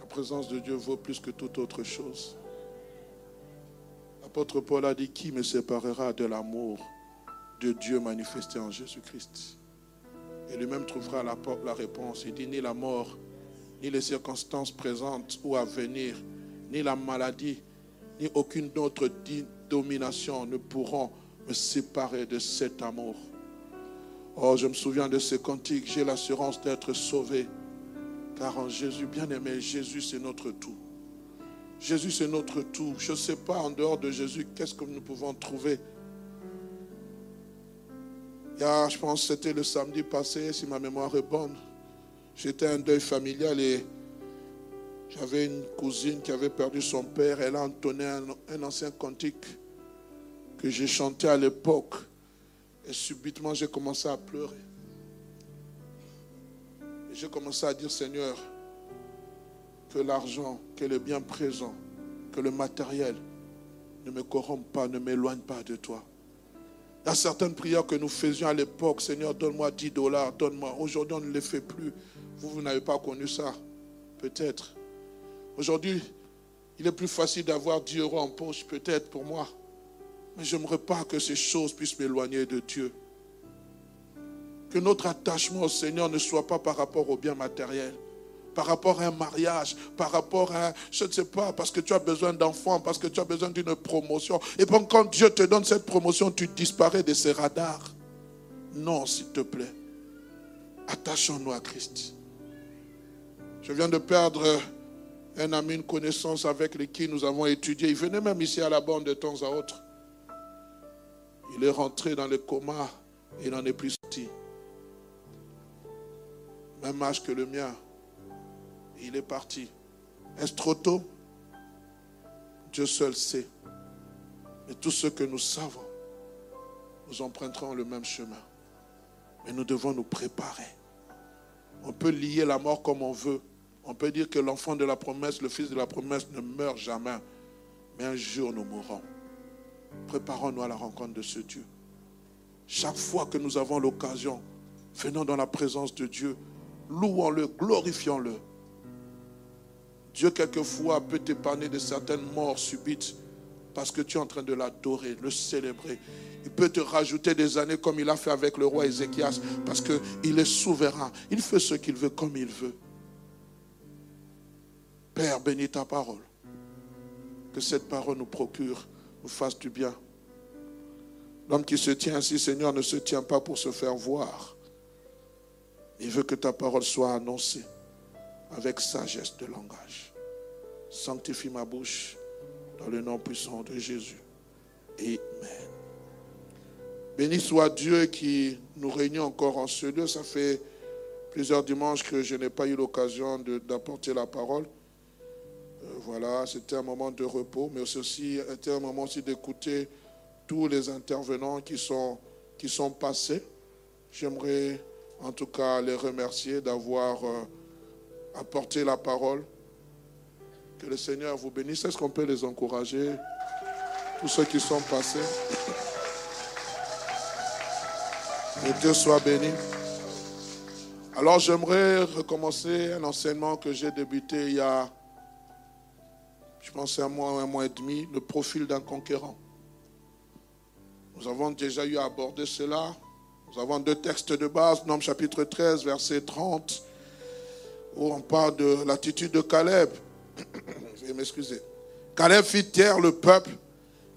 La présence de Dieu vaut plus que toute autre chose. L'apôtre Paul a dit, qui me séparera de l'amour de Dieu manifesté en Jésus-Christ? Et lui-même trouvera la, la réponse. Il dit, ni la mort, ni les circonstances présentes ou à venir, ni la maladie, ni aucune autre domination ne pourront me séparer de cet amour Oh, je me souviens de ce cantique, j'ai l'assurance d'être sauvé. Car en Jésus, bien aimé, Jésus c'est notre tout. Jésus c'est notre tout. Je ne sais pas en dehors de Jésus, qu'est-ce que nous pouvons trouver. Y je pense c'était le samedi passé, si ma mémoire est bonne. J'étais un deuil familial et j'avais une cousine qui avait perdu son père. Elle a entonné un ancien cantique que j'ai chanté à l'époque. Et subitement, j'ai commencé à pleurer. Et j'ai commencé à dire, Seigneur, que l'argent, que le bien présent, que le matériel ne me corrompt pas, ne m'éloigne pas de toi. Il y a certaines prières que nous faisions à l'époque, Seigneur, donne-moi 10 dollars, donne-moi. Aujourd'hui, on ne les fait plus. Vous, vous n'avez pas connu ça. Peut-être. Aujourd'hui, il est plus facile d'avoir 10 euros en poche, peut-être pour moi. Mais j'aimerais pas que ces choses puissent m'éloigner de Dieu. Que notre attachement au Seigneur ne soit pas par rapport au bien matériel, par rapport à un mariage, par rapport à, je ne sais pas, parce que tu as besoin d'enfants, parce que tu as besoin d'une promotion. Et bon, quand Dieu te donne cette promotion, tu disparais de ces radars. Non, s'il te plaît. Attachons-nous à Christ. Je viens de perdre un ami, une connaissance avec qui nous avons étudié. Il venait même ici à la bande de temps à autre. Il est rentré dans le coma et il n'en est plus sorti. Même âge que le mien. Il est parti. Est-ce trop tôt? Dieu seul sait. Mais tous ceux que nous savons, nous emprunterons le même chemin. Mais nous devons nous préparer. On peut lier la mort comme on veut. On peut dire que l'enfant de la promesse, le fils de la promesse ne meurt jamais. Mais un jour nous mourrons. Préparons-nous à la rencontre de ce Dieu. Chaque fois que nous avons l'occasion, venons dans la présence de Dieu, louons-le, glorifions-le. Dieu, quelquefois, peut t'épargner de certaines morts subites parce que tu es en train de l'adorer, le célébrer. Il peut te rajouter des années comme il a fait avec le roi Ézéchias parce qu'il est souverain. Il fait ce qu'il veut comme il veut. Père, bénis ta parole. Que cette parole nous procure fasse du bien. L'homme qui se tient ainsi, Seigneur, ne se tient pas pour se faire voir. Il veut que ta parole soit annoncée avec sagesse de langage. Sanctifie ma bouche dans le nom puissant de Jésus. Amen. Béni soit Dieu qui nous réunit encore en ce lieu. Ça fait plusieurs dimanches que je n'ai pas eu l'occasion d'apporter la parole. Euh, voilà, c'était un moment de repos, mais aussi un moment aussi d'écouter tous les intervenants qui sont, qui sont passés. J'aimerais en tout cas les remercier d'avoir euh, apporté la parole. Que le Seigneur vous bénisse. Est-ce qu'on peut les encourager Tous ceux qui sont passés? Que Dieu soit béni. Alors j'aimerais recommencer un enseignement que j'ai débuté il y a je pense un mois, un mois et demi, le profil d'un conquérant. Nous avons déjà eu à aborder cela. Nous avons deux textes de base, Nom chapitre 13, verset 30, où on parle de l'attitude de Caleb. Je. Caleb fit taire le peuple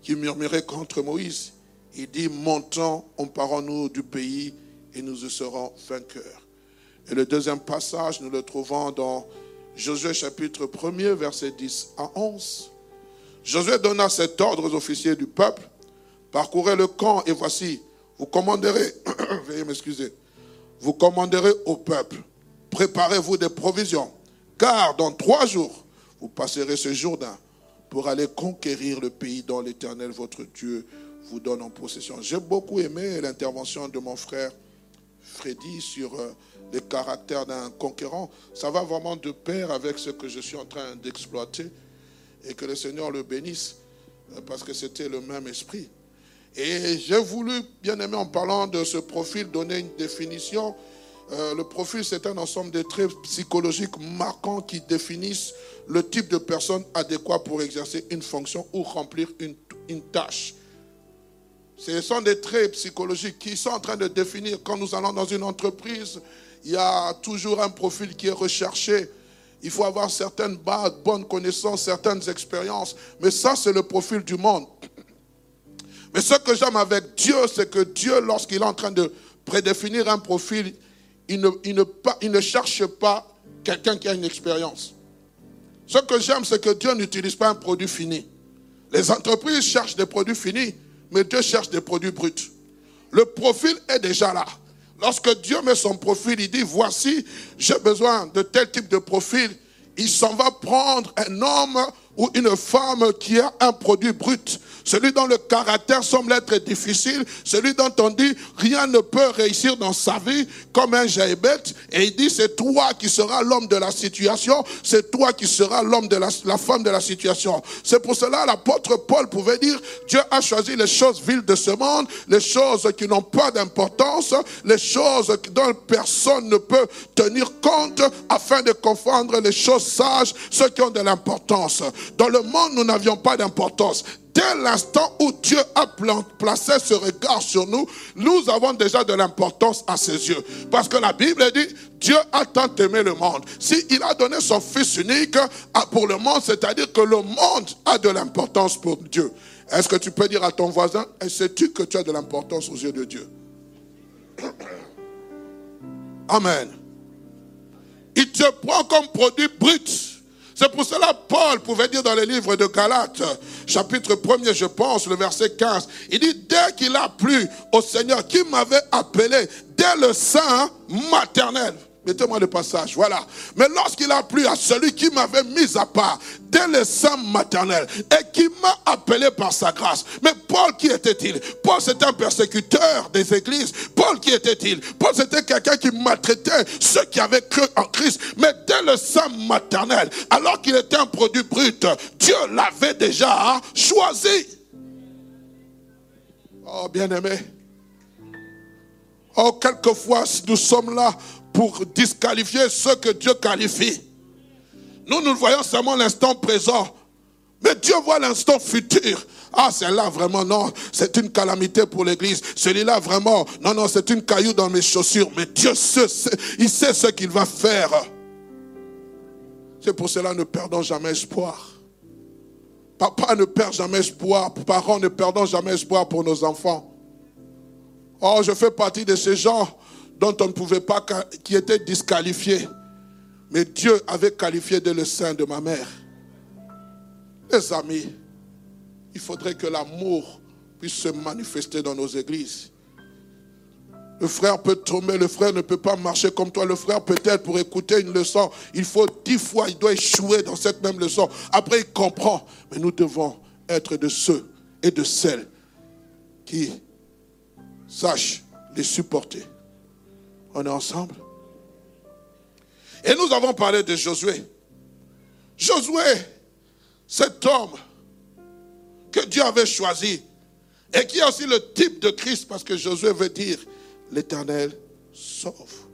qui murmuraient contre Moïse. Il dit, montons, emparons-nous du pays et nous y serons vainqueurs. Et le deuxième passage, nous le trouvons dans Josué chapitre 1er, verset 10 à 11. Josué donna cet ordre aux officiers du peuple, parcourez le camp et voici, vous commanderez, veuillez m'excuser, vous commanderez au peuple, préparez-vous des provisions, car dans trois jours, vous passerez ce Jourdain pour aller conquérir le pays dont l'Éternel, votre Dieu, vous donne en possession. J'ai beaucoup aimé l'intervention de mon frère Freddy sur euh, le caractère d'un conquérant. Ça va vraiment de pair avec ce que je suis en train d'exploiter et que le Seigneur le bénisse euh, parce que c'était le même esprit. Et j'ai voulu, bien aimé, en parlant de ce profil, donner une définition. Euh, le profil, c'est un ensemble de traits psychologiques marquants qui définissent le type de personne adéquat pour exercer une fonction ou remplir une, une tâche. Ce sont des traits psychologiques qui sont en train de définir quand nous allons dans une entreprise, il y a toujours un profil qui est recherché. Il faut avoir certaines bases, bonnes connaissances, certaines expériences. Mais ça, c'est le profil du monde. Mais ce que j'aime avec Dieu, c'est que Dieu, lorsqu'il est en train de prédéfinir un profil, il ne, il ne, il ne cherche pas quelqu'un qui a une expérience. Ce que j'aime, c'est que Dieu n'utilise pas un produit fini. Les entreprises cherchent des produits finis, mais Dieu cherche des produits bruts. Le profil est déjà là. Lorsque Dieu met son profil, il dit, voici, j'ai besoin de tel type de profil. Il s'en va prendre un homme ou une femme qui a un produit brut, celui dont le caractère semble être difficile, celui dont on dit rien ne peut réussir dans sa vie comme un jaébet, et il dit c'est toi qui seras l'homme de la situation, c'est toi qui seras l'homme de la, la femme de la situation. C'est pour cela l'apôtre Paul pouvait dire Dieu a choisi les choses viles de ce monde, les choses qui n'ont pas d'importance, les choses dont personne ne peut tenir compte afin de confondre les choses sages, ceux qui ont de l'importance. Dans le monde, nous n'avions pas d'importance. Dès l'instant où Dieu a placé ce regard sur nous, nous avons déjà de l'importance à ses yeux. Parce que la Bible dit, Dieu a tant aimé le monde. S'il a donné son Fils unique pour le monde, c'est-à-dire que le monde a de l'importance pour Dieu. Est-ce que tu peux dire à ton voisin, sais-tu que tu as de l'importance aux yeux de Dieu? Amen. Il te prend comme produit brut. C'est pour cela Paul pouvait dire dans le livre de Galates, chapitre 1er, je pense, le verset 15, il dit, dès qu'il a plu au Seigneur qui m'avait appelé dès le sein maternel, Mettez-moi le passage, voilà. Mais lorsqu'il a plu à celui qui m'avait mis à part dès le sein maternel et qui m'a appelé par sa grâce. Mais Paul, qui était-il? Paul, c'était un persécuteur des églises. Paul, qui était-il? Paul, c'était quelqu'un qui maltraitait ceux qui avaient cru en Christ. Mais dès le sein maternel, alors qu'il était un produit brut, Dieu l'avait déjà choisi. Oh, bien-aimé. Oh, quelquefois, nous sommes là pour disqualifier ce que Dieu qualifie. Nous, nous voyons seulement l'instant présent. Mais Dieu voit l'instant futur. Ah, celle-là, vraiment, non, c'est une calamité pour l'église. Celui-là, vraiment, non, non, c'est une caillou dans mes chaussures. Mais Dieu sait, il sait ce qu'il va faire. C'est pour cela, ne perdons jamais espoir. Papa ne perd jamais espoir. Parents ne perdons jamais espoir pour nos enfants. Oh, je fais partie de ces gens dont on ne pouvait pas, qui était disqualifié. Mais Dieu avait qualifié de le sein de ma mère. Les amis, il faudrait que l'amour puisse se manifester dans nos églises. Le frère peut tomber, le frère ne peut pas marcher comme toi. Le frère peut-être pour écouter une leçon, il faut dix fois, il doit échouer dans cette même leçon. Après, il comprend. Mais nous devons être de ceux et de celles qui sachent les supporter. On est ensemble. Et nous avons parlé de Josué. Josué, cet homme que Dieu avait choisi et qui est aussi le type de Christ parce que Josué veut dire l'éternel sauve.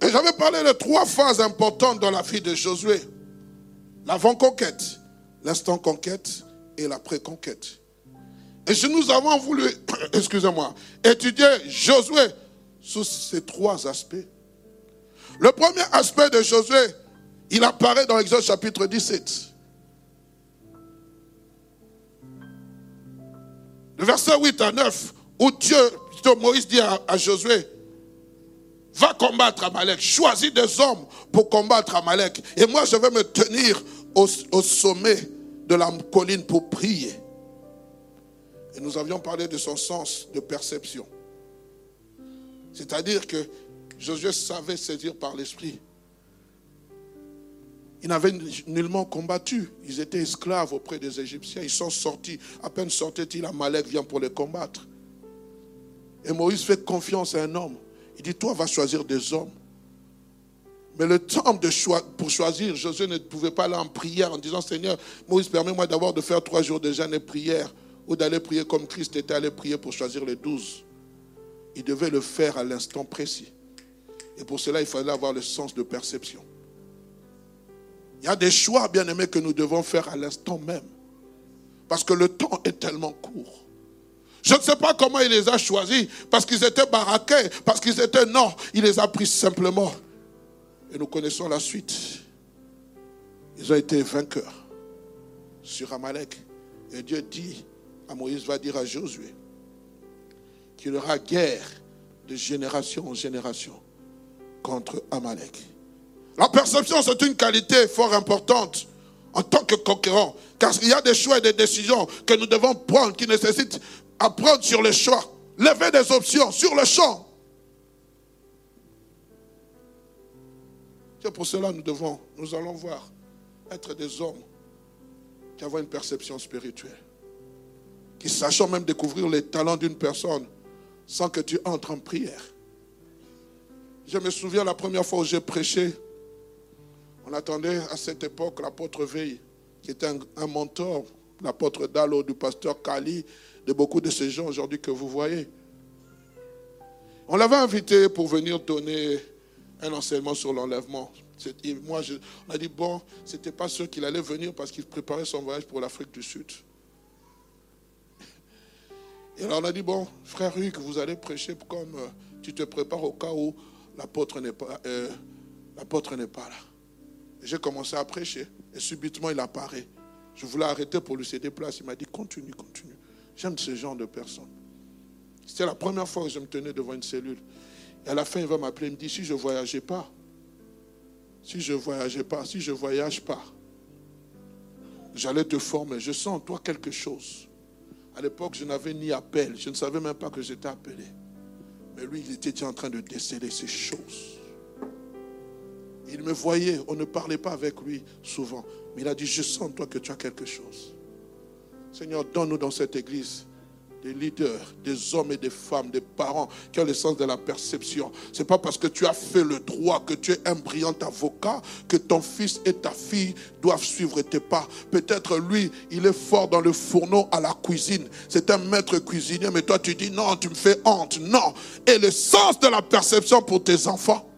Et j'avais parlé de trois phases importantes dans la vie de Josué. L'avant-conquête, l'instant conquête et la pré-conquête. Et si nous avons voulu, excusez-moi, étudier Josué sous ces trois aspects. Le premier aspect de Josué, il apparaît dans l'Exode chapitre 17. Le verset 8 à 9, où Dieu, Moïse dit à, Josué, va combattre Amalek, choisis des hommes pour combattre Amalek. Et moi, je vais me tenir au sommet de la colline pour prier. Et nous avions parlé de son sens de perception. C'est-à-dire que Josué savait saisir par l'esprit. Ils n'avaient nullement combattu. Ils étaient esclaves auprès des Égyptiens. Ils sont sortis. À peine sortaient-ils, Amalek vient pour les combattre. Et Moïse fait confiance à un homme. Il dit, toi, va choisir des hommes. Mais le temps pour choisir, Josué ne pouvait pas aller en prière en disant, Seigneur, Moïse, permets-moi d'abord de faire trois jours de jeûne et prière ou d'aller prier comme Christ était allé prier pour choisir les douze. Il devait le faire à l'instant précis. Et pour cela, il fallait avoir le sens de perception. Il y a des choix, bien aimés, que nous devons faire à l'instant même. Parce que le temps est tellement court. Je ne sais pas comment il les a choisis, parce qu'ils étaient baraqués, parce qu'ils étaient non, il les a pris simplement. Et nous connaissons la suite. Ils ont été vainqueurs sur Amalek. Et Dieu dit Moïse, va dire à Josué, qu'il y aura guerre de génération en génération contre Amalek. La perception, c'est une qualité fort importante en tant que conquérant. Car il y a des choix et des décisions que nous devons prendre qui nécessitent à prendre sur le choix. Lever des options sur le champ. C'est pour cela que nous devons, nous allons voir, être des hommes qui avons une perception spirituelle. Qui sachant même découvrir les talents d'une personne sans que tu entres en prière. Je me souviens la première fois où j'ai prêché, on attendait à cette époque l'apôtre Veille, qui était un, mentor, l'apôtre Dalo, du pasteur Kali, de beaucoup de ces gens aujourd'hui que vous voyez. On l'avait invité pour venir donner un enseignement sur l'enlèvement. Moi, on a dit, bon, ce n'était pas sûr qu'il allait venir parce qu'il préparait son voyage pour l'Afrique du Sud. Et alors on a dit, bon, frère Hugues, vous allez prêcher comme euh, tu te prépares au cas où l'apôtre n'est pas, euh, l'apôtre n'est pas là. J'ai commencé à prêcher et subitement il apparaît. Je voulais arrêter pour lui céder place. Il m'a dit, continue, continue. J'aime ce genre de personnes. C'était la première fois que je me tenais devant une cellule. Et à la fin, il va m'appeler, il me dit, si je ne voyageais pas, si je ne voyageais pas, si je ne voyage pas, j'allais te former. Je sens en toi quelque chose. À l'époque, je n'avais ni appel. Je ne savais même pas que j'étais appelé. Mais lui, il était en train de déceler ces choses. Il me voyait, on ne parlait pas avec lui souvent. Mais il a dit, je sens en toi que tu as quelque chose. Seigneur, donne-nous dans cette église des leaders, des hommes et des femmes, des parents qui ont le sens de la perception. Ce n'est pas parce que tu as fait le droit, que tu es un brillant avocat, que ton fils et ta fille doivent suivre tes pas. Peut-être lui, il est fort dans le fourneau à la cuisine. C'est un maître cuisinier, mais toi tu dis non, tu me fais honte. Non. Et le sens de la perception pour tes enfants.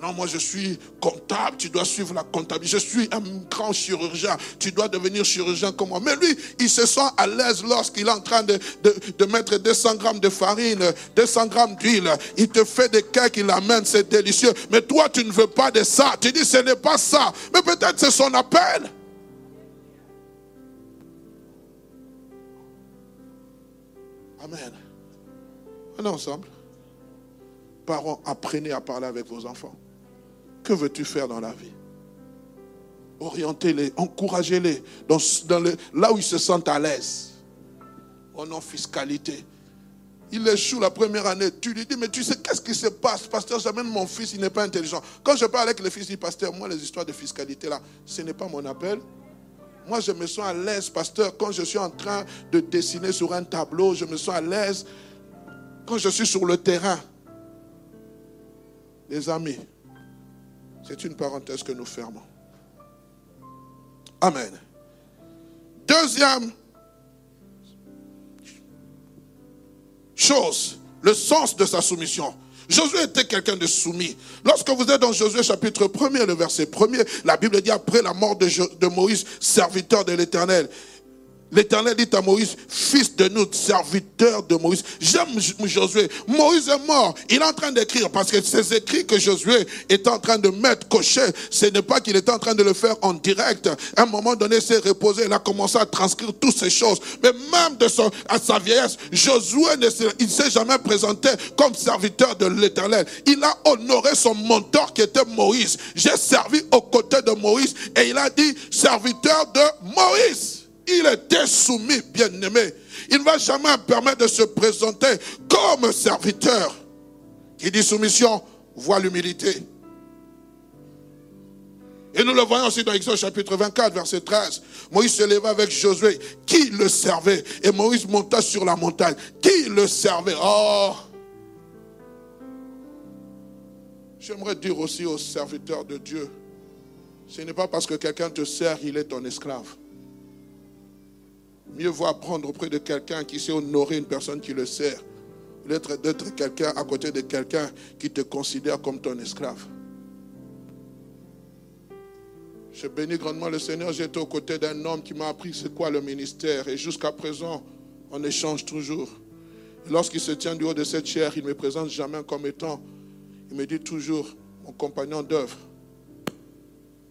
Non, moi je suis comptable, tu dois suivre la comptabilité. Je suis un grand chirurgien, tu dois devenir chirurgien comme moi. Mais lui, il se sent à l'aise lorsqu'il est en train de, de, mettre 200 grammes de farine, 200 grammes d'huile. Il te fait des cakes, il amène, c'est délicieux. Mais toi, tu ne veux pas de ça. Tu dis, ce n'est pas ça. Mais peut-être c'est son appel. Amen. On est ensemble. Parents, apprenez à parler avec vos enfants. Que veux-tu faire dans la vie? Orientez-les, encouragez-les dans, là où ils se sentent à l'aise. Oh non, fiscalité. Il échoue la première année. Tu lui dis, mais tu sais, qu'est-ce qui se passe? Pasteur, j'amène mon fils, il n'est pas intelligent. Quand je parle avec le fils du pasteur, moi, les histoires de fiscalité, là, ce n'est pas mon appel. Moi, je me sens à l'aise, pasteur, quand je suis en train de dessiner sur un tableau, je me sens à l'aise quand je suis sur le terrain. Les amis, c'est une parenthèse que nous fermons. Amen. Deuxième chose, le sens de sa soumission. Josué était quelqu'un de soumis. Lorsque vous êtes dans Josué chapitre 1er, le verset 1er, la Bible dit après la mort de, de Moïse, serviteur de l'Éternel, L'Éternel dit à Moïse, fils de nous, serviteur de Moïse. J'aime Josué. Moïse est mort. Il est en train d'écrire parce que ces écrits que Josué est en train de mettre, cocher, ce n'est pas qu'il était en train de le faire en direct. À un moment donné, s'est reposé. Il a commencé à transcrire toutes ces choses. Mais même de son, à sa vieillesse, Josué ne il s'est jamais présenté comme serviteur de l'Éternel. Il a honoré son mentor qui était Moïse. J'ai servi aux côtés de Moïse et il a dit serviteur de Moïse il était soumis, bien-aimé. Il ne va jamais permettre de se présenter comme serviteur. Qui dit soumission, voit l'humilité. Et nous le voyons aussi dans Exode chapitre 24, verset 13. Moïse se leva avec Josué, qui le servait? Et Moïse monta sur la montagne, qui le servait? Oh! J'aimerais dire aussi aux serviteurs de Dieu, ce n'est pas parce que quelqu'un te sert, il est ton esclave. Mieux vaut apprendre auprès de quelqu'un qui sait honorer une personne qui le sert, d'être, quelqu'un à côté de quelqu'un qui te considère comme ton esclave. Je bénis grandement le Seigneur. J'étais aux côtés d'un homme qui m'a appris c'est quoi le ministère. Et jusqu'à présent, on échange toujours. Lorsqu'il se tient du haut de cette chair, il ne me présente jamais comme étant, il me dit toujours, mon compagnon d'œuvre.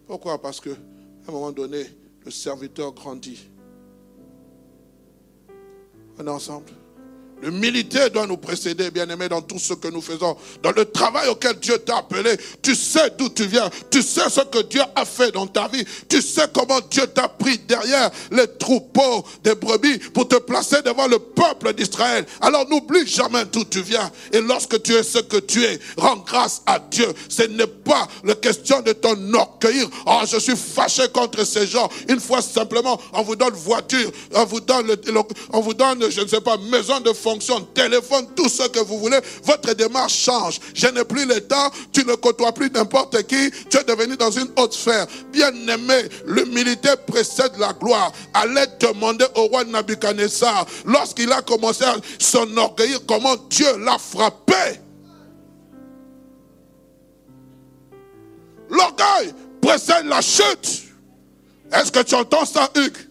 Pourquoi? Parce qu'à un moment donné, le serviteur grandit. On est ensemble. L'humilité doit nous précéder, bien-aimés, dans tout ce que nous faisons. Dans le travail auquel Dieu t'a appelé, tu sais d'où tu viens. Tu sais ce que Dieu a fait dans ta vie. Tu sais comment Dieu t'a pris derrière les troupeaux des brebis pour te placer devant le peuple d'Israël. Alors n'oublie jamais d'où tu viens. Et lorsque tu es ce que tu es, rends grâce à Dieu. Ce n'est pas la question de ton orgueil. Oh, je suis fâché contre ces gens. Une fois simplement, on vous donne voiture, on vous donne, on vous donne je ne sais pas, maison de téléphone, tout ce que vous voulez, votre démarche change. Je n'ai plus le temps, tu ne côtoies plus n'importe qui, tu es devenu dans une haute sphère. Bien-aimé, l'humilité précède la gloire. Allez demander au roi Nabucodonosor, lorsqu'il a commencé à s'enorgueillir, comment Dieu l'a frappé. L'orgueil précède la chute. Est-ce que tu entends ça, Hugues?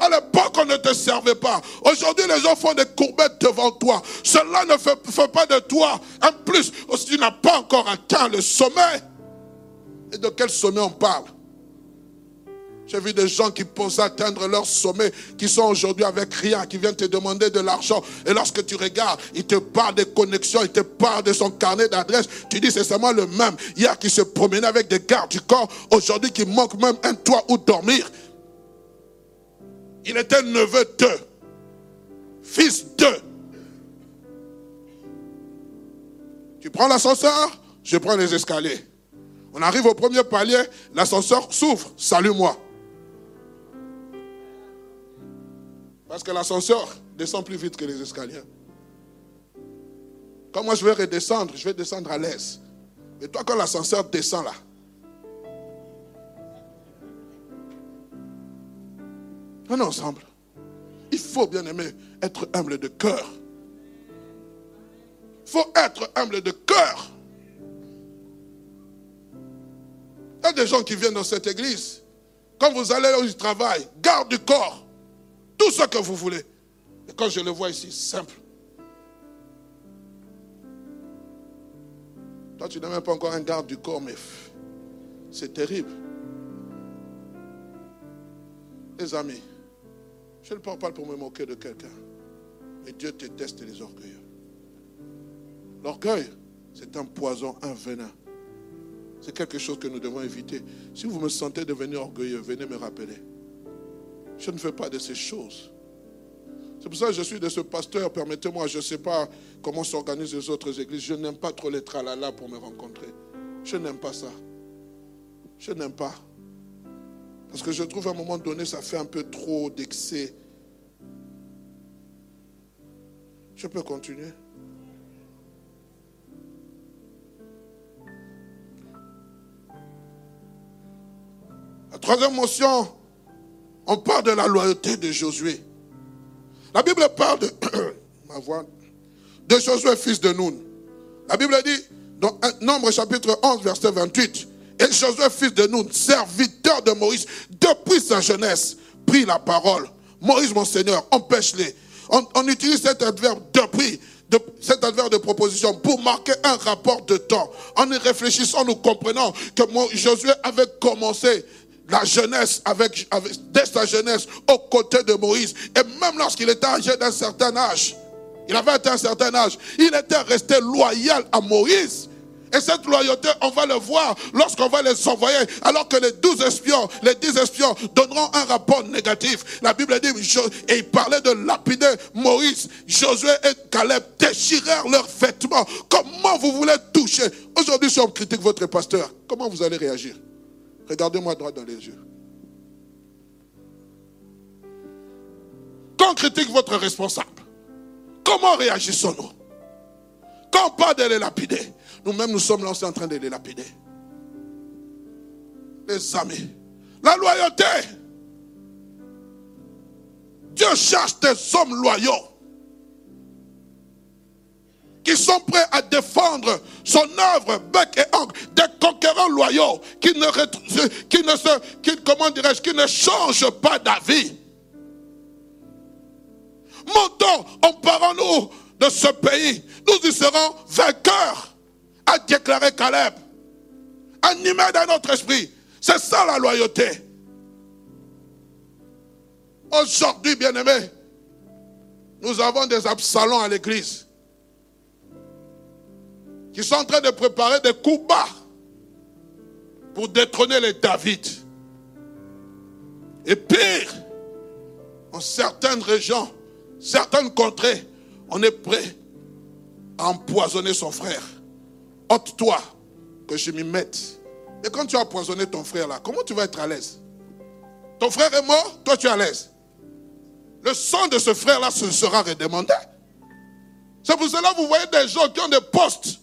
À l'époque, on ne te servait pas. Aujourd'hui, les gens font des courbettes devant toi. Cela ne fait, pas de toi un plus. Tu n'as pas encore atteint le sommet. Et de quel sommet on parle? J'ai vu des gens qui pensent atteindre leur sommet, qui sont aujourd'hui avec rien, qui viennent te demander de l'argent. Et lorsque tu regardes, il te parle des connexions, il te parle de son carnet d'adresse. Tu dis, c'est seulement le même. Hier qui se promenait avec des gardes du corps, aujourd'hui qui manque même un toit où dormir. Il était neveu d'eux, fils d'eux. Tu prends l'ascenseur, je prends les escaliers. On arrive au premier palier, l'ascenseur s'ouvre, salue-moi. Parce que l'ascenseur descend plus vite que les escaliers. Quand moi je vais redescendre, je vais descendre à l'aise. Mais toi, quand l'ascenseur descend là, On ensemble. Il faut, bien aimer, être humble de cœur. Il faut être humble de cœur. Il y a des gens qui viennent dans cette église. Quand vous allez au travail, garde du corps. Tout ce que vous voulez. Et quand je le vois ici, simple. Toi, tu n'as même pas encore un garde du corps, mais c'est terrible. Les amis, je ne parle pas pour me moquer de quelqu'un. Mais Dieu déteste les orgueilleux. L'orgueil, c'est un poison, un venin. C'est quelque chose que nous devons éviter. Si vous me sentez devenir orgueilleux, venez me rappeler. Je ne fais pas de ces choses. C'est pour ça que je suis de ce pasteur. Permettez-moi, je ne sais pas comment s'organisent les autres églises. Je n'aime pas trop les tralala pour me rencontrer. Je n'aime pas ça. Je n'aime pas. Parce que je trouve à un moment donné, ça fait un peu trop d'excès. Je peux continuer. La troisième motion, on parle de la loyauté de Josué. La Bible parle de, ma voix, de Josué, fils de Nun. La Bible dit, dans Nombre chapitre 11, verset 28, Et Josué, fils de Nun, serviteur de Moïse, depuis sa jeunesse, prit la parole. Moïse, mon Seigneur, empêche-les. On, utilise cet adverbe depuis, de, cet adverbe de proposition pour marquer un rapport de temps. En y réfléchissant, nous comprenons que Josué avait commencé la jeunesse avec, dès sa jeunesse aux côtés de Moïse. Et même lorsqu'il était âgé d'un certain âge, il avait atteint un certain âge, il était resté loyal à Moïse. Et cette loyauté, on va le voir lorsqu'on va les envoyer. Alors que les douze espions, les dix espions donneront un rapport négatif. La Bible dit, et il parlait de lapider Moïse, Josué et Caleb déchirèrent leurs vêtements. Comment vous voulez toucher? Aujourd'hui, si on critique votre pasteur, comment vous allez réagir? Regardez-moi droit dans les yeux. Quand on critique votre responsable, comment réagissons-nous? Quand on parle de les lapider, nous-mêmes nous sommes lancés en train de les lapider. Les amis, la loyauté. Dieu cherche des hommes loyaux qui sont prêts à défendre son œuvre, bec et ongle, des conquérants loyaux, qui ne, qui ne se, qui, comment dirais-je, qui ne changent pas d'avis. Montons, emparons-nous de ce pays. Nous y serons vainqueurs, a déclaré Caleb. Animé dans notre esprit. C'est ça la loyauté. Aujourd'hui, bien-aimés, nous avons des absalons à l'église qui sont en train de préparer des coups bas pour détrôner les David. Et pire, en certaines régions, certaines contrées, on est prêt à empoisonner son frère. Ôte-toi que je m'y mette. Et quand tu as empoisonné ton frère là, comment tu vas être à l'aise? Ton frère est mort, toi tu es à l'aise. Le sang de ce frère là se sera redemandé. C'est pour cela que vous voyez des gens qui ont des postes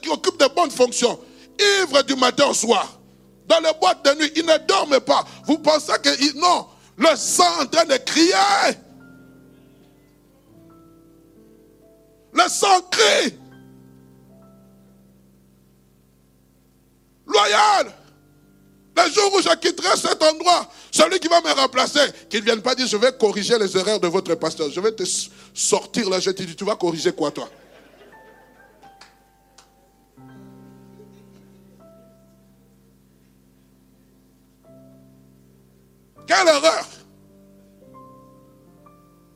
qui occupent de bonnes fonctions, ivres du matin au soir, dans les boîtes de nuit, ils ne dorment pas. Vous pensez que non, le sang en train de crier. Le sang crie. Loyal. Le jour où je quitterai cet endroit, celui qui va me remplacer, qu'il ne vienne pas dire je vais corriger les erreurs de votre pasteur. Je vais te sortir là, je te dis, tu vas corriger quoi toi? Quelle erreur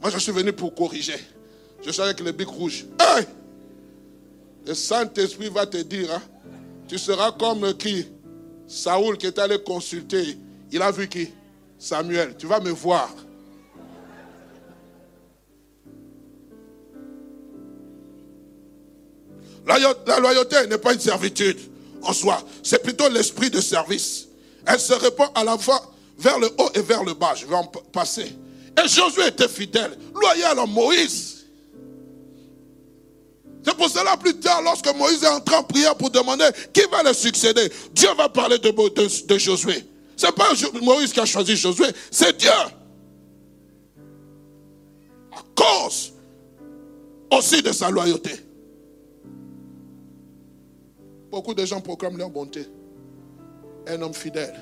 Moi, je suis venu pour corriger. Je suis avec le bic rouge. Le Saint-Esprit va te dire, hein, tu seras comme qui? Saoul qui est allé consulter. Il a vu qui? Samuel. Tu vas me voir. La loyauté n'est pas une servitude en soi. C'est plutôt l'esprit de service. Elle se répand à la fois vers le haut et vers le bas. Je vais en passer. Et Josué était fidèle, loyal à Moïse. C'est pour cela plus tard, lorsque Moïse est entré en prière pour demander qui va le succéder, Dieu va parler de, Josué. Ce n'est pas Moïse qui a choisi Josué, c'est Dieu. À cause aussi de sa loyauté. Beaucoup de gens proclament leur bonté. Un homme fidèle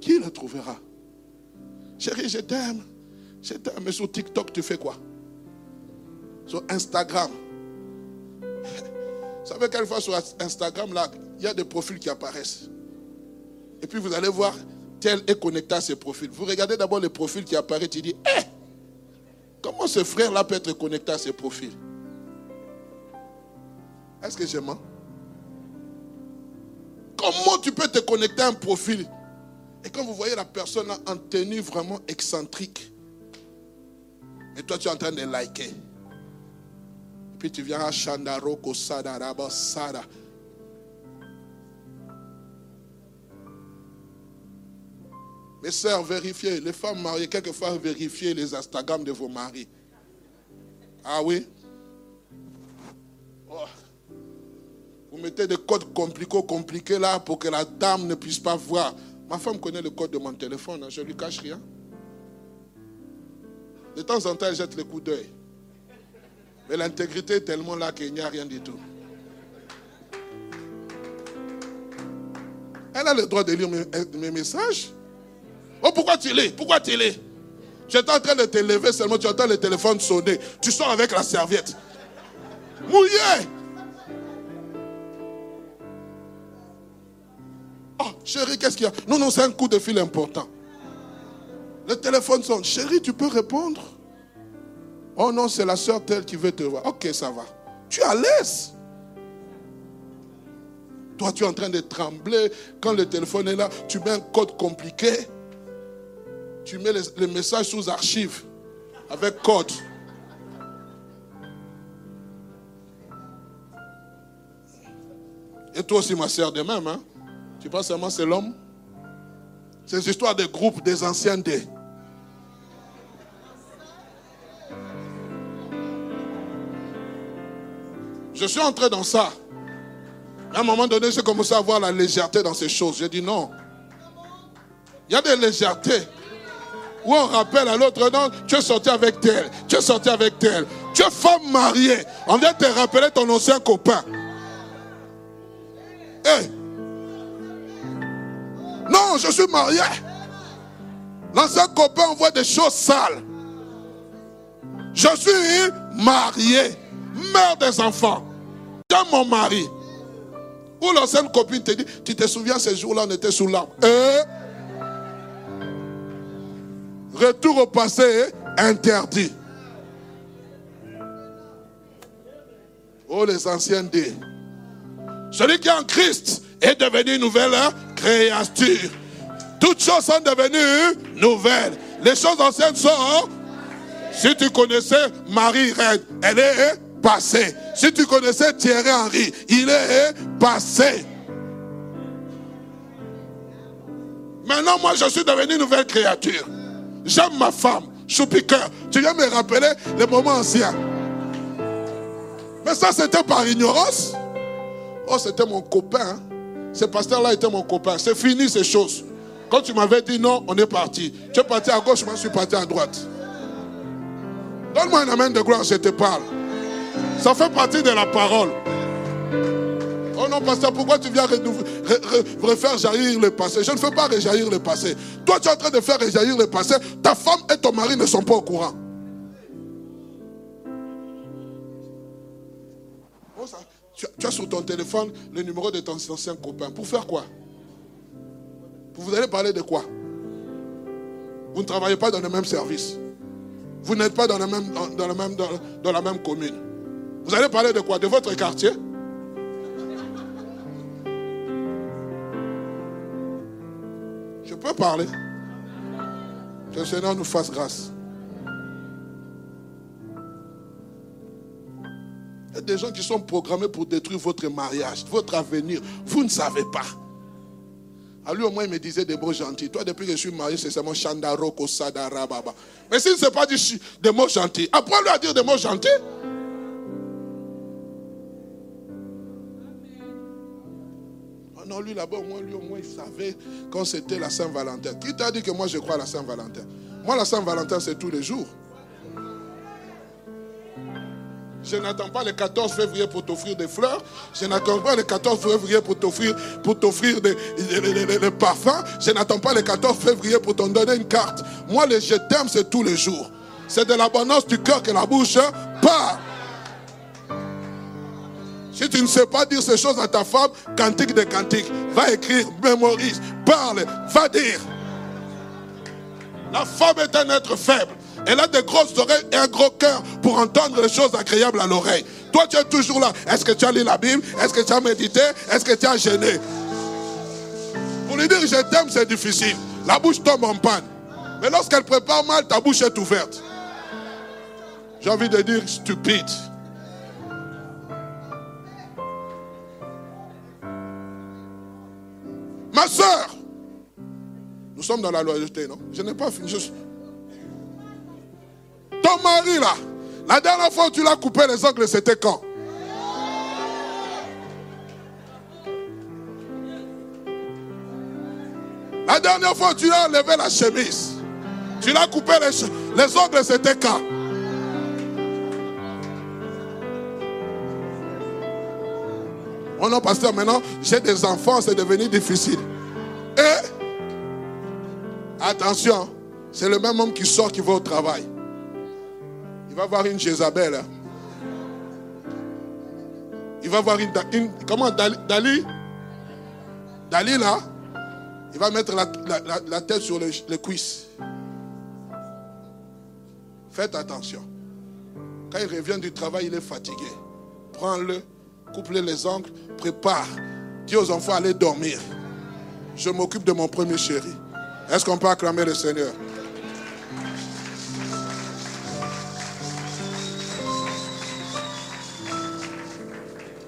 qui le trouvera? Chérie, je t'aime. Je t'aime. Mais sur TikTok, tu fais quoi? Sur Instagram. Vous savez, quelquefois sur Instagram, là, il y a des profils qui apparaissent. Et puis vous allez voir, tel est connecté à ces profils. Vous regardez d'abord les profils qui apparaissent, tu dis, hé, comment ce frère-là peut être connecté à ces profils? Est-ce que je mens Comment tu peux te connecter à un profil? Et quand vous voyez la personne en tenue vraiment excentrique, et toi tu es en train de liker, puis tu viens à Shandaroko Sadaraba Sada. Mes sœurs, vérifiez, les femmes mariées, quelquefois vérifiez les Instagram de vos maris. Ah oui? Oh. Vous mettez des codes compliqués, compliqués là pour que la dame ne puisse pas voir. Ma femme connaît le code de mon téléphone, hein, je ne lui cache rien. De temps en temps, elle jette le coup d'œil. Mais l'intégrité est tellement là qu'il n'y a rien du tout. Elle a le droit de lire mes, messages. Oh, pourquoi tu lis? Pourquoi tu lis? Es en train de te lever seulement, tu entends le téléphone sonner. Tu sors avec la serviette. Mouillé Oh, chérie, qu'est-ce qu'il y a? Non, non, c'est un coup de fil important. Le téléphone sonne. Chérie, tu peux répondre? Oh non, c'est la soeur telle qui veut te voir. Ok, ça va. Tu es à l'aise. Toi, tu es en train de trembler. Quand le téléphone est là, tu mets un code compliqué. Tu mets les, messages sous archive avec code. Et toi aussi, ma soeur, de même. Hein? Tu penses seulement c'est l'homme? C'est une histoire de groupe des anciens dés. Je suis entré dans ça. À un moment donné, j'ai commencé à voir la légèreté dans ces choses. J'ai dit non. Il y a des légèretés. Où on rappelle à l'autre, non, tu es sorti avec tel, tu es sorti avec tel. Tu es femme mariée. On vient te rappeler ton ancien copain. Hey. Non, je suis marié. L'ancien copain envoie des choses sales. Je suis marié, mère des enfants. J'aime mon mari. Ou l'ancienne copine te dit, tu te souviens ce jour-là, on était sous l'arbre. Et retour au passé interdit. Oh les anciens dés. Celui qui est en Christ est devenu une nouvelle créature. Toutes choses sont devenues nouvelles. Les choses anciennes sont. Si tu connaissais Marie Reine, elle est passé. Si tu connaissais Thierry Henry, il est passé. Maintenant, moi, je suis devenu une nouvelle créature. J'aime ma femme, choupiqueur. Tu viens me rappeler les moments anciens. Mais ça, c'était par ignorance. Oh, c'était mon copain. Hein. Ce pasteur-là était mon copain. C'est fini ces choses. Quand tu m'avais dit non, on est parti. Tu es parti à gauche, moi je suis parti à droite. Donne-moi un amen de gloire, je te parle. Ça fait partie de la parole. Oh non, pasteur, pourquoi tu viens refaire jaillir le passé? Je ne fais pas réjaillir le passé. Toi, tu es en train de faire réjaillir le passé. Ta femme et ton mari ne sont pas au courant. Oh, tu, as sur ton téléphone le numéro de ton ancien copain. Pour faire quoi? Vous allez parler de quoi? Vous ne travaillez pas dans le même service. Vous n'êtes pas dans, même, dans, même, dans la même commune. Vous allez parler de quoi? De votre quartier? Je peux parler. Que le Seigneur nous fasse grâce. Il y a des gens qui sont programmés pour détruire votre mariage, votre avenir. Vous ne savez pas. À lui, au moins, il me disait des mots gentils. Toi, depuis que je suis marié, c'est seulement Chandaroko Sadara Baba. Mais s'il ne sait pas dire des mots gentils, apprends-lui à dire des mots gentils? Non, lui là-bas, au moins, lui, au moins, il savait quand c'était la Saint-Valentin. Qui t'a dit que moi, je crois à la Saint-Valentin? Moi, la Saint-Valentin, c'est tous les jours. Je n'attends pas le 14 février pour t'offrir des fleurs. Je n'attends pas le 14 février pour t'offrir, pour t'offrir des, parfums. Je n'attends pas le 14 février pour t'en donner une carte. Moi, le je t'aime, c'est tous les jours. C'est de l'abondance du cœur que la bouche part. Si tu ne sais pas dire ces choses à ta femme, cantique de cantique, va écrire, mémorise, parle, va dire. La femme est un être faible. Elle a des grosses oreilles et un gros cœur pour entendre les choses agréables à l'oreille. Toi, tu es toujours là. Est-ce que tu as lu la Bible? Est-ce que tu as médité? Est-ce que tu as gêné Pour lui dire je t'aime, c'est difficile. La bouche tombe en panne. Mais lorsqu'elle prépare mal, ta bouche est ouverte. J'ai envie de dire stupide. Ma soeur, nous sommes dans la loyauté, non? Je n'ai pas fini. Ton mari, là, la dernière fois tu l'as coupé les ongles, c'était quand? La dernière fois tu as enlevé la chemise, tu l'as coupé les, les ongles, c'était quand? Oh non, pasteur, maintenant, j'ai des enfants, c'est devenu difficile. Et, attention, c'est le même homme qui sort qui va au travail. Il va voir une Jézabel. Hein. Il va voir une, comment Dali, Dali? Là, il va mettre la, tête sur les, les cuisses. Faites attention. Quand il revient du travail, il est fatigué. Prends-le, coupe-le les ongles, prépare. Dis aux enfants, allez dormir. Je m'occupe de mon premier chéri. Est-ce qu'on peut acclamer le Seigneur?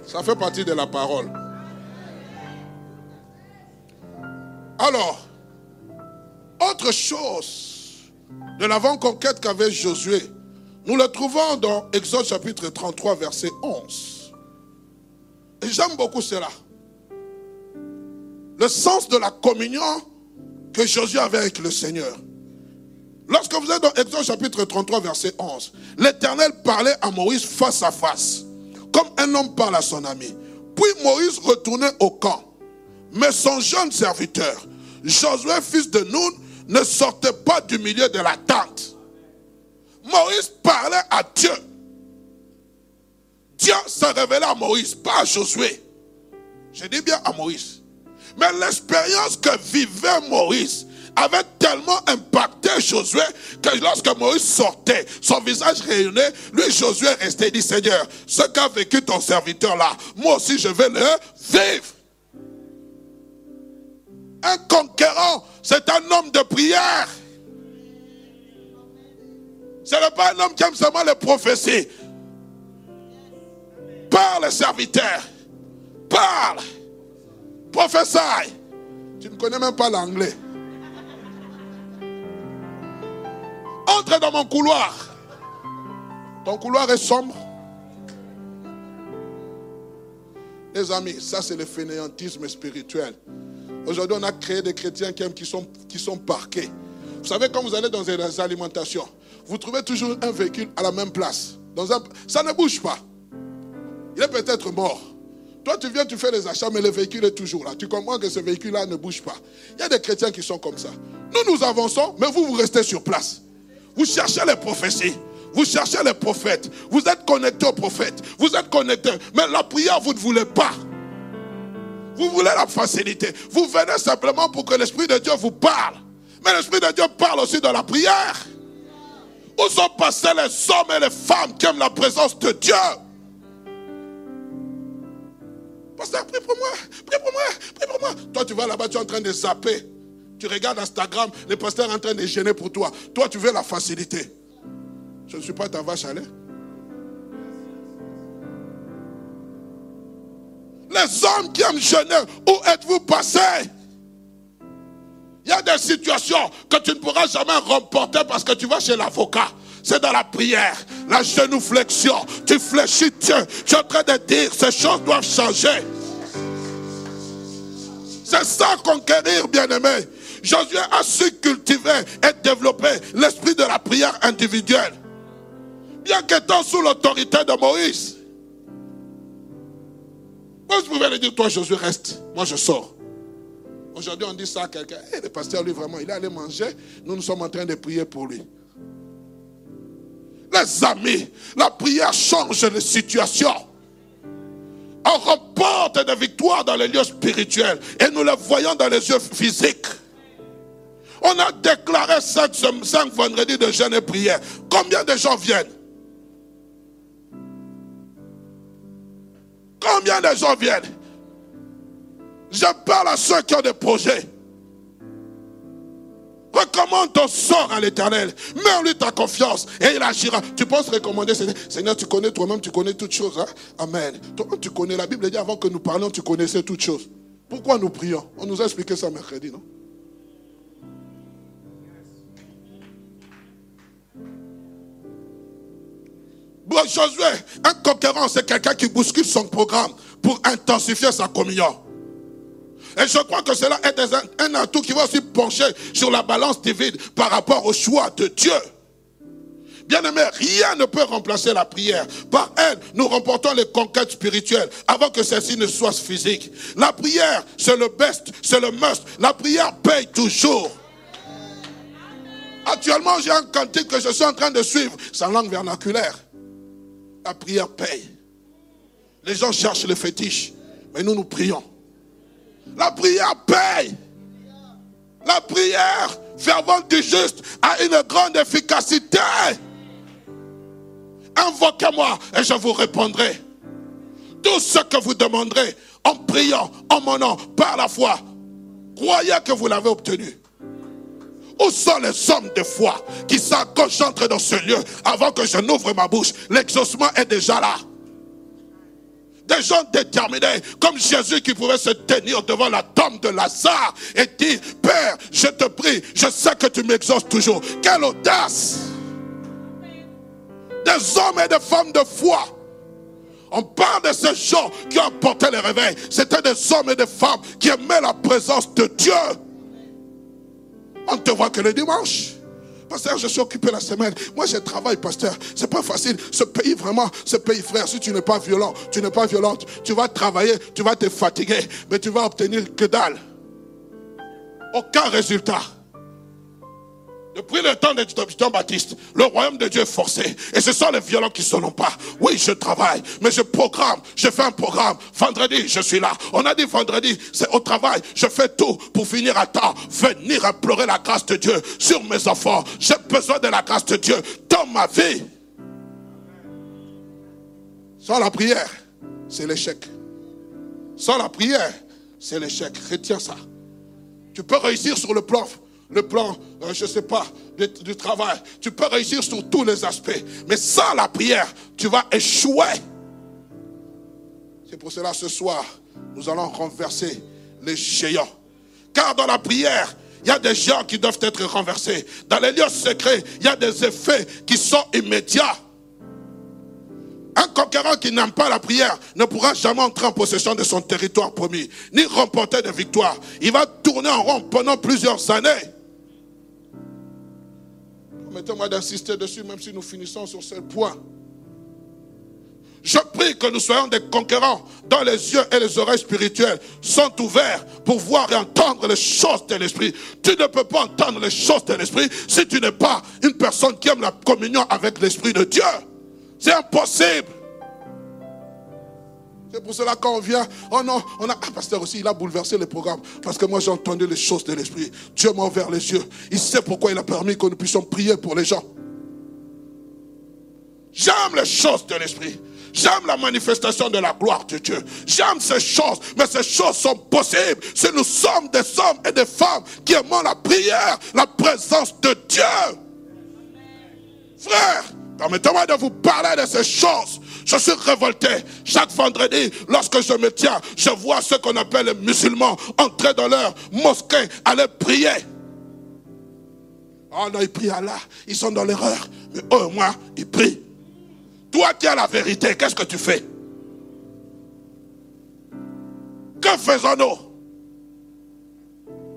Ça fait partie de la parole. Alors, autre chose de l'avant-conquête qu'avait Josué, nous le trouvons dans Exode chapitre 33, verset 11. J'aime beaucoup cela. Le sens de la communion que Josué avait avec le Seigneur. Lorsque vous êtes dans Exode chapitre 33, verset 11, l'Éternel parlait à Moïse face à face comme un homme parle à son ami. Puis Moïse retournait au camp. Mais son jeune serviteur, Josué, fils de Nun, ne sortait pas du milieu de la tente. Moïse parlait à Dieu. Dieu se révélait à Moïse, pas à Josué. Je dis bien à Moïse. Mais l'expérience que vivait Moïse avait tellement impacté Josué que lorsque Moïse sortait, son visage rayonnait, lui Josué restait et dit Seigneur, ce qu'a vécu ton serviteur là, moi aussi je vais le vivre. Un conquérant, c'est un homme de prière. Ce n'est pas un homme qui aime seulement les prophéties. Parle, serviteur. Parle. Professeur. Tu ne connais même pas l'anglais. Entre dans mon couloir. Ton couloir est sombre. Les amis, ça c'est le fainéantisme spirituel. Aujourd'hui, on a créé des chrétiens qui, sont, qui sont parqués. Vous savez, quand vous allez dans les alimentations, vous trouvez toujours un véhicule à la même place. Ça ne bouge pas. Il est peut-être mort. Toi, tu viens, tu fais les achats, mais le véhicule est toujours là. Tu comprends que ce véhicule-là ne bouge pas. Il y a des chrétiens qui sont comme ça. Nous, nous avançons, mais vous, vous restez sur place. Vous cherchez les prophéties. Vous cherchez les prophètes. Vous êtes connecté aux prophètes. Vous êtes connecté. Mais la prière, vous ne voulez pas. Vous voulez la facilité. Vous venez simplement pour que l'Esprit de Dieu vous parle. Mais l'Esprit de Dieu parle aussi dans la prière. Où sont passés les hommes et les femmes qui aiment la présence de Dieu? Pasteur, prie pour moi, prie pour moi, prie pour moi. Toi, tu vas là-bas, tu es en train de zapper. Tu regardes Instagram, le pasteur est en train de gêner pour toi. Toi, tu veux la facilité. Je ne suis pas ta vache à lait. Les hommes qui aiment jeûner, où êtes-vous passés Il y a des situations que tu ne pourras jamais remporter parce que tu vas chez l'avocat. C'est dans la prière, la genuflexion. Tu fléchis Dieu. Tu es en train de dire, ces choses doivent changer. C'est ça conquérir, bien-aimé. Josué a su cultiver et développer l'esprit de la prière individuelle. Bien qu'étant sous l'autorité de Moïse. Vous pouvez lui dire, toi Josué, reste. Moi je sors. Aujourd'hui on dit ça à quelqu'un. Eh, le pasteur lui vraiment, il est allé manger. Nous nous sommes en train de prier pour lui. Les amis, la prière change les situations. On remporte des victoires dans les lieux spirituels et nous les voyons dans les yeux physiques. On a déclaré cinq, cinq vendredis de jeûne et prière. Combien de gens viennent? Combien de gens viennent? Je parle à ceux qui ont des projets. Recommande ton sort à l'éternel. Mets en lui ta confiance et il agira. Tu penses recommander, Seigneur, tu connais toi-même, tu connais toutes choses. Hein? Amen. toi tu connais. La Bible dit avant que nous parlions, tu connaissais toutes choses. Pourquoi nous prions? On nous a expliqué ça mercredi, non? Josué, un conquérant, c'est quelqu'un qui bouscule son programme pour intensifier sa communion. Et je crois que cela est un, atout qui va aussi pencher sur la balance divine par rapport au choix de Dieu. Bien-aimé, rien ne peut remplacer la prière. Par elle, nous remportons les conquêtes spirituelles avant que celles-ci ne soient physiques. La prière, c'est le best, c'est le must. La prière paye toujours. Actuellement, j'ai un cantique que je suis en train de suivre. En langue vernaculaire. La prière paye. Les gens cherchent le fétiche, mais nous, nous prions. La prière paye. La prière fervente du juste a une grande efficacité. Invoquez-moi et je vous répondrai. Tout ce que vous demanderez en priant, en mon nom, par la foi, croyez que vous l'avez obtenu. Où sont les hommes de foi qui concentrés dans ce lieu avant que je n'ouvre ma bouche? L'exaucement est déjà là. Des gens déterminés, comme Jésus qui pouvait se tenir devant la tombe de Lazare et dire, Père, je te prie, je sais que tu m'exauces toujours. Quelle audace Des hommes et des femmes de foi. On parle de ces gens qui ont apporté le réveil. C'était des hommes et des femmes qui aimaient la présence de Dieu. On ne te voit que le dimanche. Pasteur, je suis occupé la semaine. Moi, je travaille, pasteur. C'est pas facile. Ce pays, vraiment, ce pays, frère, si tu n'es pas violent, tu n'es pas violente, tu vas travailler, tu vas te fatiguer, mais tu vas obtenir que dalle. Aucun résultat. Depuis le temps de Jean-Baptiste, le royaume de Dieu est forcé. Et ce sont les violents qui ne sont pas. Oui, je travaille, mais je programme. Je fais un programme. Vendredi, je suis là. On a dit vendredi, c'est au travail. Je fais tout pour finir à temps. Venir implorer la grâce de Dieu sur mes enfants. J'ai besoin de la grâce de Dieu dans ma vie. Sans la prière, c'est l'échec. Sans la prière, c'est l'échec. Retiens ça. Tu peux réussir sur le plan le plan, euh, je ne sais pas, du, travail. Tu peux réussir sur tous les aspects. Mais sans la prière, tu vas échouer. C'est pour cela ce soir, nous allons renverser les géants. Car dans la prière, il y a des géants qui doivent être renversés. Dans les lieux secrets, il y a des effets qui sont immédiats. Un conquérant qui n'aime pas la prière ne pourra jamais entrer en possession de son territoire promis, ni remporter de victoire. Il va tourner en rond pendant plusieurs années. Permettez-moi d'insister dessus, même si nous finissons sur ce point. Je prie que nous soyons des conquérants dont les yeux et les oreilles spirituelles sont ouverts pour voir et entendre les choses de l'esprit. Tu ne peux pas entendre les choses de l'esprit si tu n'es pas une personne qui aime la communion avec l'esprit de Dieu. C'est impossible. C'est pour cela quand on vient, oh non, on a, ah, pasteur aussi, il a bouleversé le programme. Parce que moi j'ai entendu les choses de l'esprit. Dieu m'a ouvert les yeux. Il sait pourquoi il a permis que nous puissions prier pour les gens. J'aime les choses de l'esprit. J'aime la manifestation de la gloire de Dieu. J'aime ces choses, mais ces choses sont possibles si nous sommes des hommes et des femmes qui aimons la prière, la présence de Dieu. Frère, permettez-moi de vous parler de ces choses je suis révolté. Chaque vendredi, lorsque je me tiens, je vois ce qu'on appelle les musulmans entrer dans leur mosquée, aller prier. Oh non, ils prient Allah. Ils sont dans l'erreur. Mais eux, moi, ils prient. Toi qui as la vérité, qu'est-ce que tu fais? Que faisons-nous?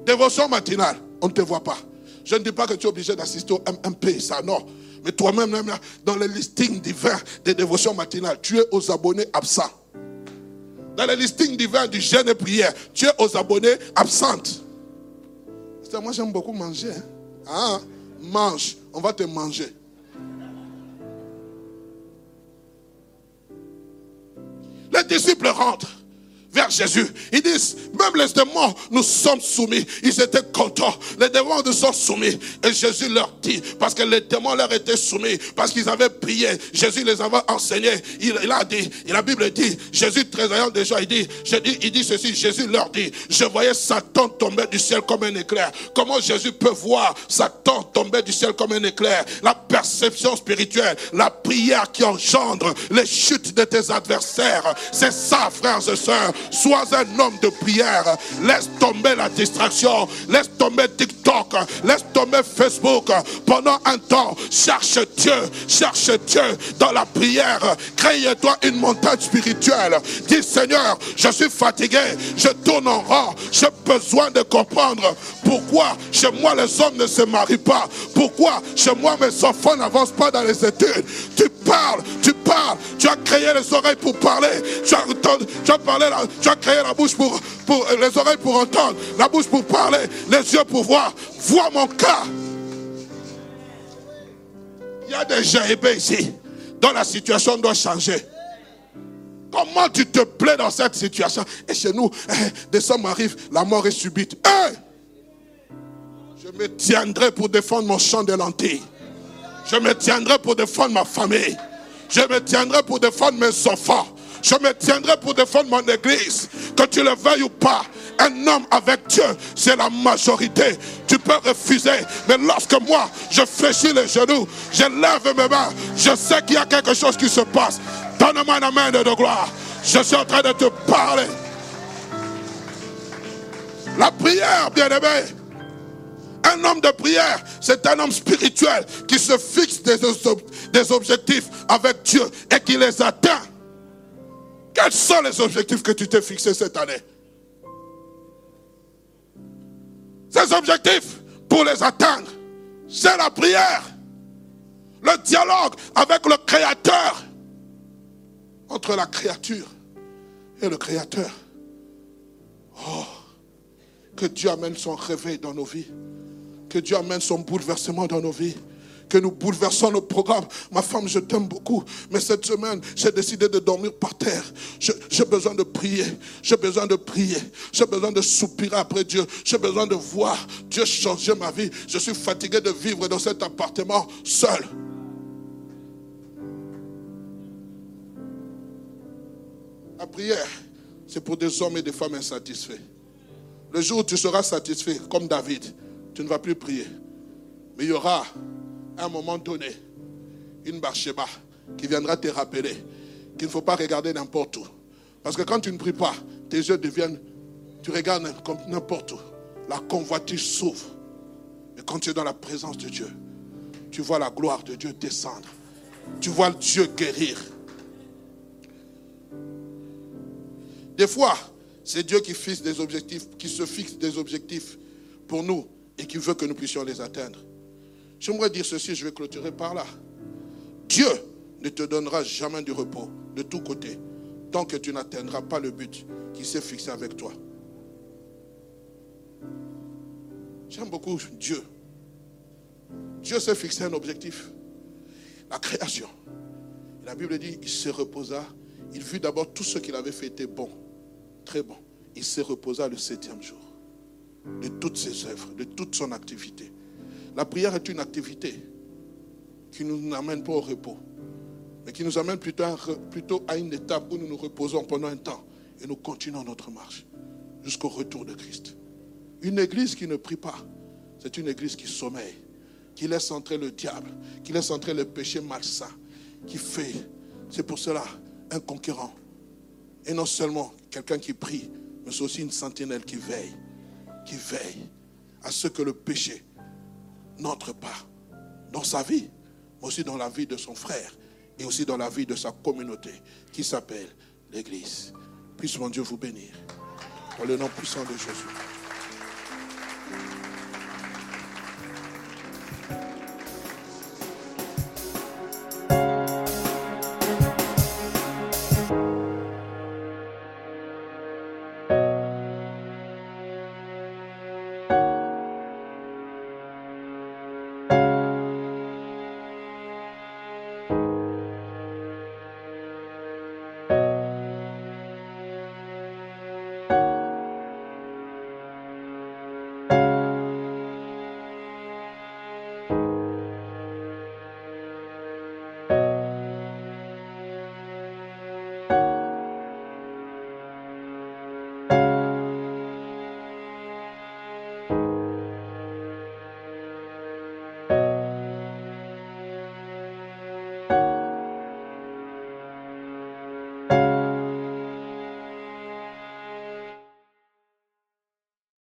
Dévotion matinale, on ne te voit pas. Je ne dis pas que tu es obligé d'assister au MP, ça non. Mais toi-même, dans le listing divin des dévotions matinales, tu es aux abonnés absents. Dans le listing divin du jeûne et prière, tu es aux abonnés absentes. Moi, j'aime beaucoup manger. Hein. Ah, mange, on va te manger. Les disciples rentrent vers Jésus. Ils disent, même les démons, nous sommes soumis. Ils étaient contents. Les démons nous sont soumis. Et Jésus leur dit, parce que les démons leur étaient soumis, parce qu'ils avaient prié. Jésus les avait enseignés. Il, a dit, la Bible dit, Jésus trésayant déjà, il dit, il dit ceci, Jésus leur dit, je voyais Satan tomber du ciel comme un éclair. Comment Jésus peut voir Satan tomber du ciel comme un éclair? La perception spirituelle, la prière qui engendre les chutes de tes adversaires. C'est ça, frères et sœurs Sois un homme de prière. Laisse tomber la distraction. Laisse tomber TikTok. Laisse tomber Facebook. Pendant un temps, cherche Dieu. Cherche Dieu dans la prière. Crée-toi une montagne spirituelle. Dis Seigneur, je suis fatigué. Je tourne en rond. J'ai besoin de comprendre pourquoi chez moi les hommes ne se marient pas. Pourquoi chez moi mes enfants n'avancent pas dans les études. Tu parles, tu parles. Tu as créé les oreilles pour parler. Tu as, tu as parlé, tu as créé la bouche pour, les oreilles pour entendre, la bouche pour parler, les yeux pour voir. Vois mon cas. Il y a des GIB ici dont la situation doit changer. Comment tu te plais dans cette situation? Et chez nous, eh, des sommes arrivent, la mort est subite. je me tiendrai pour défendre mon champ de lentilles. Je me tiendrai pour défendre ma famille. Je me tiendrai pour défendre mes enfants. Je me tiendrai pour défendre mon église. Que tu le veuilles ou pas, un homme avec Dieu, c'est la majorité. Tu peux refuser, mais lorsque moi, je fléchis les genoux, je lève mes mains, je sais qu'il y a quelque chose qui se passe. Donne-moi une main de gloire. Je suis en train de te parler. La prière, bien-aimé. Un homme de prière, c'est un homme spirituel qui se fixe des, des objectifs avec Dieu et qui les atteint. Quels sont les objectifs que tu t'es fixés cette année? Ces objectifs, pour les atteindre, c'est la prière. Le dialogue avec le Créateur. Entre la créature et le Créateur. Oh, que Dieu amène son réveil dans nos vies. Que Dieu amène son bouleversement dans nos vies que nous bouleversons nos programmes. Ma femme, je t'aime beaucoup, mais cette semaine, j'ai décidé de dormir par terre. J'ai besoin de prier, j'ai besoin de prier, j'ai besoin de soupirer après Dieu, j'ai besoin de voir Dieu changer ma vie. Je suis fatigué de vivre dans cet appartement seul. La prière, c'est pour des hommes et des femmes insatisfaits. Le jour où tu seras satisfait, comme David, tu ne vas plus prier. Mais il y aura à un moment donné, une Barsheba qui viendra te rappeler qu'il ne faut pas regarder n'importe où. Parce que quand tu ne pries pas, tes yeux deviennent, tu regardes n'importe où. La convoitise s'ouvre. Et quand tu es dans la présence de Dieu, tu vois la gloire de Dieu descendre. Tu vois Dieu guérir. Des fois, c'est Dieu qui fixe des objectifs, qui se fixe des objectifs pour nous et qui veut que nous puissions les atteindre. J'aimerais dire ceci, je vais clôturer par là. Dieu ne te donnera jamais du repos de tous côtés tant que tu n'atteindras pas le but qui s'est fixé avec toi. J'aime beaucoup Dieu. Dieu s'est fixé un objectif, la création. La Bible dit, il se reposa, il vit d'abord tout ce qu'il avait fait était bon, très bon. Il se reposa le septième jour de toutes ses œuvres, de toute son activité. La prière est une activité qui nous amène pas au repos, mais qui nous amène plutôt à, plutôt à une étape où nous nous reposons pendant un temps et nous continuons notre marche jusqu'au retour de Christ. Une église qui ne prie pas, c'est une église qui sommeille, qui laisse entrer le diable, qui laisse entrer le péché malsain, qui fait, c'est pour cela, un conquérant. Et non seulement quelqu'un qui prie, mais c'est aussi une sentinelle qui veille, qui veille à ce que le péché n'entre pas dans sa vie, mais aussi dans la vie de son frère et aussi dans la vie de sa communauté qui s'appelle l'Église. Puisse mon Dieu vous bénir. Dans le nom puissant de Jésus.